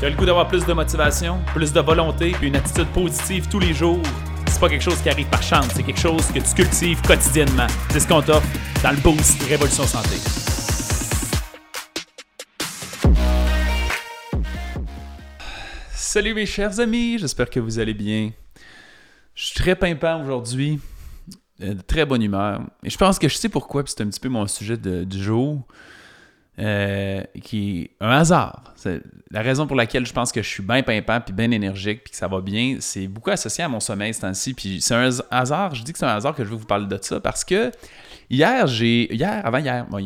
Tu as le goût d'avoir plus de motivation, plus de volonté, puis une attitude positive tous les jours? C'est pas quelque chose qui arrive par chance, c'est quelque chose que tu cultives quotidiennement. C'est ce qu'on t'offre dans le Boost Révolution Santé. Salut mes chers amis, j'espère que vous allez bien. Je suis très pimpant aujourd'hui, euh, de très bonne humeur. Et je pense que je sais pourquoi, puis c'est un petit peu mon sujet de- du jour. Euh, qui est un hasard. La raison pour laquelle je pense que je suis bien pimpant puis bien énergique puis que ça va bien, c'est beaucoup associé à mon sommeil ce temps-ci. Puis c'est un hasard, je dis que c'est un hasard que je veux vous parler de ça parce que hier, j'ai. Hier, avant hier, bon,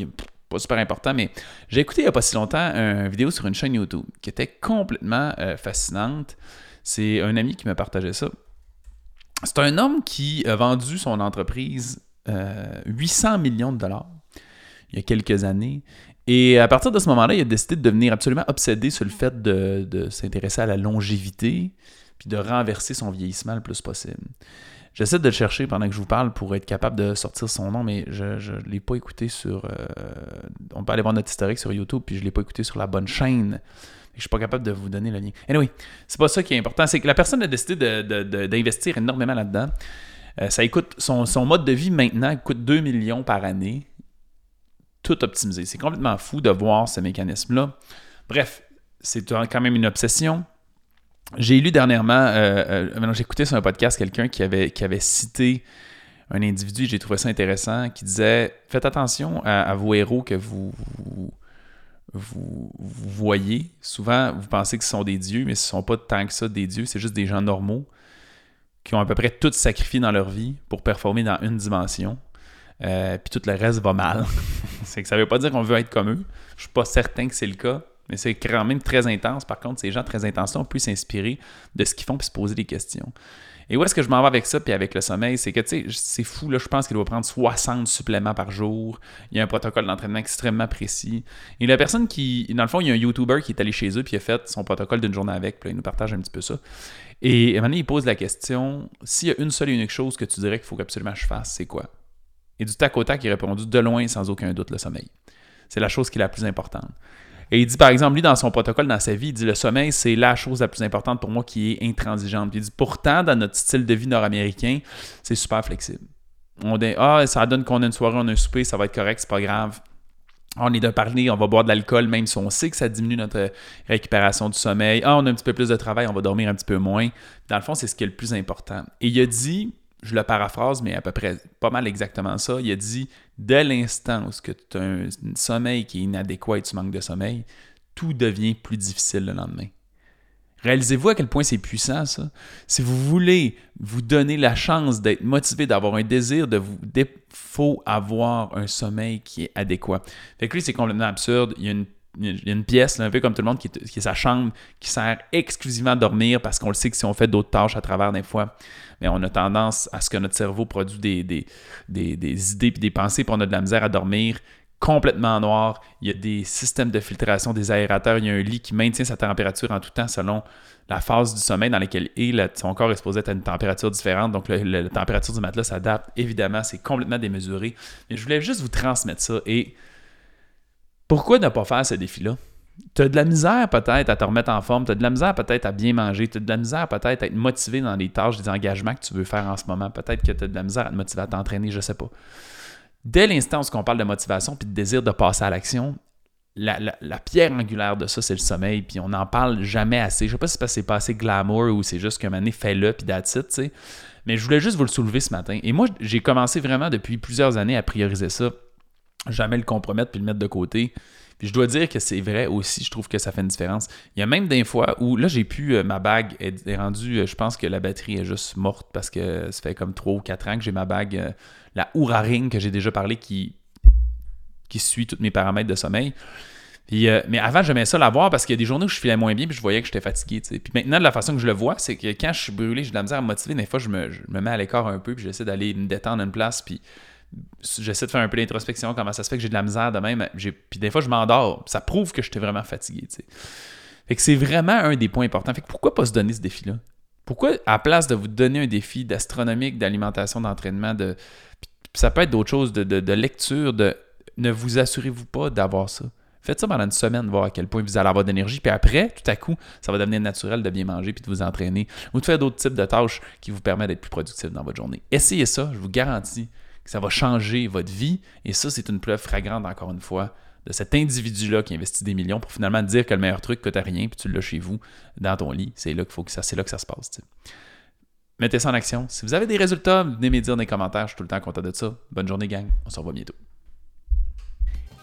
pas super important, mais j'ai écouté il n'y a pas si longtemps une vidéo sur une chaîne YouTube qui était complètement euh, fascinante. C'est un ami qui m'a partagé ça. C'est un homme qui a vendu son entreprise euh, 800 millions de dollars il y a quelques années. Et à partir de ce moment-là, il a décidé de devenir absolument obsédé sur le fait de, de s'intéresser à la longévité, puis de renverser son vieillissement le plus possible. J'essaie de le chercher pendant que je vous parle pour être capable de sortir son nom, mais je ne l'ai pas écouté sur... euh, on peut aller voir notre historique sur YouTube, puis je ne l'ai pas écouté sur la bonne chaîne. Je suis pas capable de vous donner le lien. Anyway, c'est pas ça qui est important. C'est que la personne a décidé d'investir énormément là-dedans. Euh, ça écoute, son, son mode de vie maintenant coûte 2 millions par année tout optimisé. C'est complètement fou de voir ce mécanisme-là. Bref, c'est quand même une obsession. J'ai lu dernièrement, euh, euh, écouté sur un podcast quelqu'un qui avait, cité un individu, j'ai trouvé ça intéressant, qui disait Faites attention à, vos héros que vous voyez. Souvent, vous pensez que ce sont des dieux, mais ce ne sont pas tant que ça des dieux, c'est juste des gens normaux qui ont à peu près tout sacrifié dans leur vie pour performer dans une dimension. Euh, puis tout le reste va mal. c'est que ça veut pas dire qu'on veut être comme eux. Je suis pas certain que c'est le cas, mais c'est quand même très intense. Par contre, ces gens très intenses on peut s'inspirer de ce qu'ils font puis se poser des questions. Et où est-ce que je m'en vais avec ça puis avec le sommeil, c'est que tu sais, c'est fou là, je pense qu'il doit prendre 60 suppléments par jour. Il y a un protocole d'entraînement extrêmement précis. Et la personne qui dans le fond, il y a un YouTuber qui est allé chez eux puis a fait son protocole d'une journée avec, puis il nous partage un petit peu ça. Et donné, il pose la question, s'il y a une seule et unique chose que tu dirais qu'il faut absolument que je fasse, c'est quoi? Et du tac au tac, il a répondu de loin, sans aucun doute, le sommeil. C'est la chose qui est la plus importante. Et il dit, par exemple, lui, dans son protocole, dans sa vie, il dit le sommeil, c'est la chose la plus importante pour moi qui est intransigeante. Il dit, pourtant, dans notre style de vie nord-américain, c'est super flexible. On dit, ah, ça donne qu'on a une soirée, on a un souper, ça va être correct, c'est pas grave. On est de parler, on va boire de l'alcool, même si on sait que ça diminue notre récupération du sommeil. Ah, on a un petit peu plus de travail, on va dormir un petit peu moins. Dans le fond, c'est ce qui est le plus important. Et il a dit, je le paraphrase, mais à peu près pas mal exactement ça. Il a dit dès l'instant où tu as un, sommeil qui est inadéquat et tu manques de sommeil, tout devient plus difficile le lendemain. Réalisez-vous à quel point c'est puissant, ça? Si vous voulez vous donner la chance d'être motivé, d'avoir un désir de vous. Il faut avoir un sommeil qui est adéquat. Fait que lui, c'est complètement absurde. Il y a une, il y a une pièce, un peu comme tout le monde, qui est, qui est sa chambre, qui sert exclusivement à dormir parce qu'on le sait que si on fait d'autres tâches à travers des fois, mais on a tendance à ce que notre cerveau produit des, des, des, des idées et des pensées, puis on a de la misère à dormir complètement noir. Il y a des systèmes de filtration, des aérateurs. Il y a un lit qui maintient sa température en tout temps selon la phase du sommeil dans laquelle est. Là, son corps est supposé être à une température différente. Donc, la température du matelas s'adapte. Évidemment, c'est complètement démesuré. Mais je voulais juste vous transmettre ça. Et pourquoi ne pas faire ce défi-là? Tu as de la misère peut-être à te remettre en forme, tu as de la misère peut-être à bien manger, tu as de la misère peut-être à être motivé dans les tâches, des engagements que tu veux faire en ce moment. Peut-être que tu as de la misère à te motiver à t'entraîner, je sais pas. Dès l'instant où on parle de motivation puis de désir de passer à l'action, la, pierre angulaire de ça, c'est le sommeil, puis on n'en parle jamais assez. Je sais pas si c'est que pas assez glamour ou c'est juste moment donné, fais-le, puis that's tu sais. Mais je voulais juste vous le soulever ce matin. Et moi, j'ai commencé vraiment depuis plusieurs années à prioriser ça. Jamais le compromettre puis le mettre de côté. Puis je dois dire que c'est vrai aussi, je trouve que ça fait une différence. Il y a même des fois où, là, j'ai pu, euh, ma bague est, rendue, euh, je pense que la batterie est juste morte parce que ça fait comme 3 ou 4 ans que j'ai ma bague, euh, la Oura Ring que j'ai déjà parlé, qui, qui suit tous mes paramètres de sommeil. Puis, mais avant, j'aimais ça l'avoir parce qu'il y a des journées où je filais moins bien puis je voyais que j'étais fatigué. Puis maintenant, de la façon que je le vois, c'est que quand je suis brûlé, j'ai de la misère à motiver. Des fois, je me, je me mets à l'écart un peu puis j'essaie d'aller me détendre à une place. Puis j'essaie de faire un peu d'introspection, comment ça se fait que j'ai de la misère de même. Puis des fois, je m'endors. Ça prouve que j'étais vraiment fatigué. tu sais. Fait que c'est vraiment un des points importants. Fait que pourquoi pas se donner ce défi-là? Pourquoi, à la place de vous donner un défi d'astronomique, d'alimentation, d'entraînement, de... ça peut être d'autres choses, de, de- de lecture, de ne vous assurez-vous pas d'avoir ça? Faites ça pendant une semaine, voir à quel point vous allez avoir d'énergie. Puis après, tout à coup, ça va devenir naturel de bien manger puis de vous entraîner ou de faire d'autres types de tâches qui vous permettent d'être plus productif dans votre journée. Essayez ça, je vous garantis ça va changer votre vie. Et ça, c'est une preuve fragrante, encore une fois, de cet individu-là qui investit des millions pour finalement dire que le meilleur truc coûte à rien puis tu l'as chez vous, dans ton lit. C'est là, que ça, c'est là que ça se passe. Mettez ça en action. Si vous avez des résultats, venez me dire dans les commentaires. Je suis tout le temps content de ça. Bonne journée, gang. On se revoit bientôt.